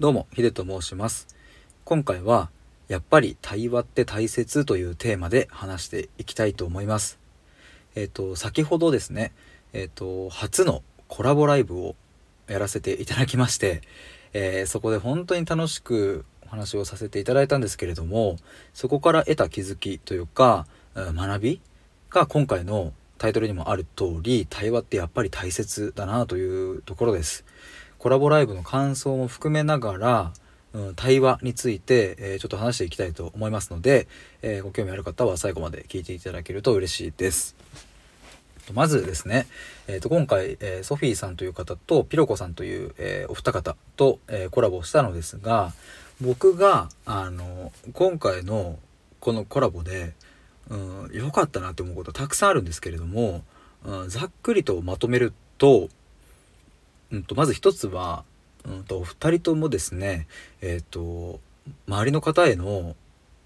どうも、ヒデと申します。今回は、やっぱり対話って大切というテーマで話していきたいと思います。えっ、と、先ほどですね、えっ、と、初のコラボライブをやらせていただきまして、えーそこで本当に楽しくお話をさせていただいたんですけれども、そこから得た気づきというか、学びが今回のタイトルにもある通り、対話ってやっぱり大切だなというところです。コラボライブの感想も含めながら、うん、対話について、えーちょっと話していきたいと思いますので、えーご興味ある方は最後まで聞いていただけると嬉しいです。まずですね、えーと今回、えーソフィーさんという方とピロコさんという、えーお二方と、えーコラボしたのですが僕があの今回のこのコラボでうんかったなって思うことたくさんあるんですけれども、うん、ざっくりとまとめると,、うん、とまず一つは、うん、とお二人ともですねえっ、と周りの方への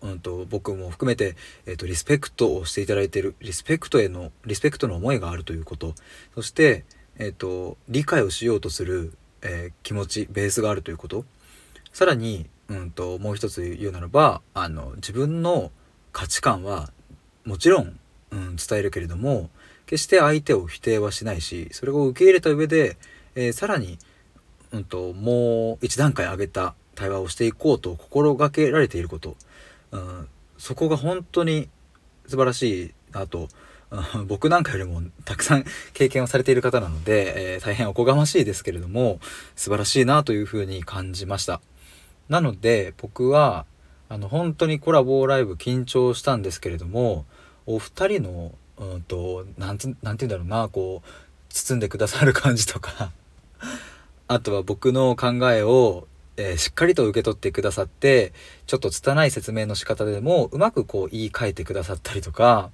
うん、と僕も含めて、えー、とリスペクトをしていただいているリスペクトへのリスペクトの思いがあるということそして、えー、と理解をしようとする、えー気持ちベースがあるということさらに、うん、ともう一つ言うならばあの自分の価値観はもちろん、うん、伝えるけれども決して相手を否定はしないしそれを受け入れた上で、えーさらに、うん、ともう一段階上げた対話をしていこうと心がけられていること。うん、そこが本当に素晴らしいなと、うん僕なんかよりもたくさん経験をされている方なので、えー大変おこがましいですけれども素晴らしいなというふうに感じました。なので僕はあの本当にコラボライブ緊張したんですけれどもお二人のうんとなんつなんて言うんだろうなこう包んでくださる感じとかあとは僕の考えを、えーしっかりと受け取ってくださってちょっと拙い説明の仕方でもうまくこう言い換えてくださったりとか、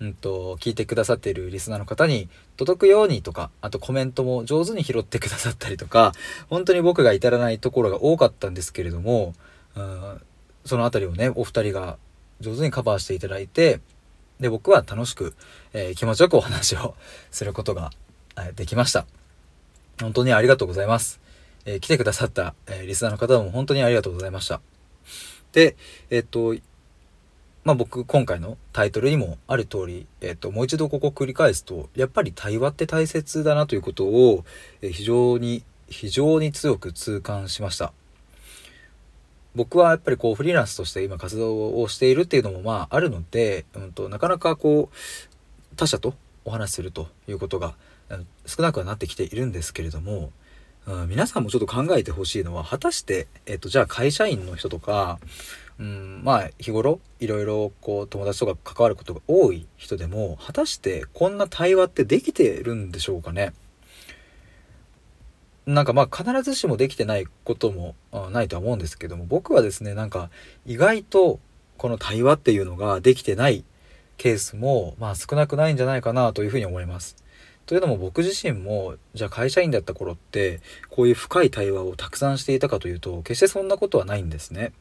うん、と聞いてくださっているリスナーの方に届くようにとかあとコメントも上手に拾ってくださったりとか本当に僕が至らないところが多かったんですけれども、うん、その辺りをねお二人が上手にカバーしていただいてで僕は楽しく、えー気持ちよくお話をすることができました。本当にありがとうございます。えー来てくださった、えーリスナーの方も本当にありがとうございました。で、えっと、まあ僕今回のタイトルにもある通り、えっと、もう一度ここ繰り返すと、やっぱり対話って大切だなということを、え非常に、非常に強く痛感しました。僕はやっぱりこうフリーランスとして今活動をしているっていうのもまああるので、うん、となかなかこう他者とお話しするということが少なくはなってきているんですけれども、うん、皆さんもちょっと考えてほしいのは果たして、えっと、じゃあ会社員の人とか、うん、まあ日頃いろいろこう友達とか関わることが多い人でも果たしてこんな対話ってできてるんでしょうかね？なんかまあ必ずしもできてないこともないとは思うんですけども僕はですねなんか意外とこの対話っていうのができてないケースもまあ少なくないんじゃないかなというふうに思います。というのも僕自身もじゃあ会社員だった頃ってこういう深い対話をたくさんしていたかというと決してそんなことはないんですね。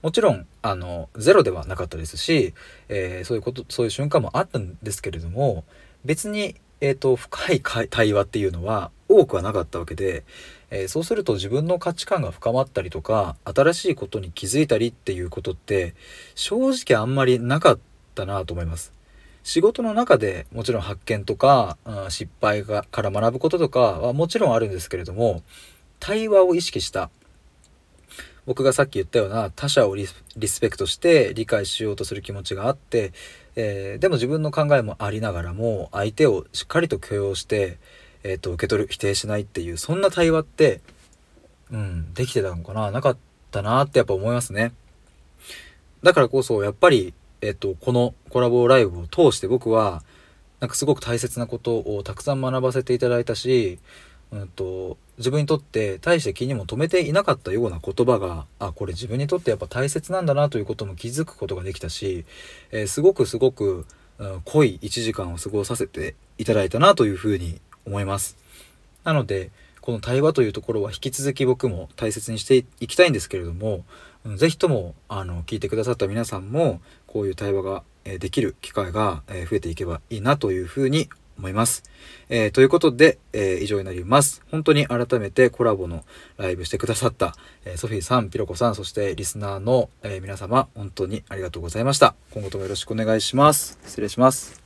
もちろんあのゼロではなかったですし、えーそういうことそういう瞬間もあったんですけれども別に、えー、と深い対話っていうのは多くはなかったわけで、えーそうすると自分の価値観が深まったりとか新しいことに気づいたりっていうことって正直あんまりなかったなと思います。仕事の中でもちろん発見とか、うん失敗がから学ぶこととかはもちろんあるんですけれども対話を意識した僕がさっき言ったような他者をリスリスペクトして理解しようとする気持ちがあって、えーでも自分の考えもありながらも相手をしっかりと許容して、えー、と受け取る否定しないっていうそんな対話って、うん、できてたのかな？なかったなってやっぱ思いますね。だからこそやっぱり、えっと、このコラボライブを通して僕はなんかすごく大切なことをたくさん学ばせていただいたし、うん、と自分にとって大して気にも留めていなかったような言葉があこれ自分にとってやっぱ大切なんだなということも気づくことができたし、えーすごくすごく、うん濃い1時間を過ごさせていただいたなというふうに思います。なのでこの対話というところは引き続き僕も大切にしていきたいんですけれども、うんぜひともあの聞いてくださった皆さんもこういう対話ができる機会が増えていけばいいなというふうに思います。えー、ということで、えー、以上になります。本当に改めてコラボのライブしてくださった、えー、ソフィーさん、ピロコさん、そしてリスナーの、え皆様、本当にありがとうございました。今後ともよろしくお願いします。失礼します。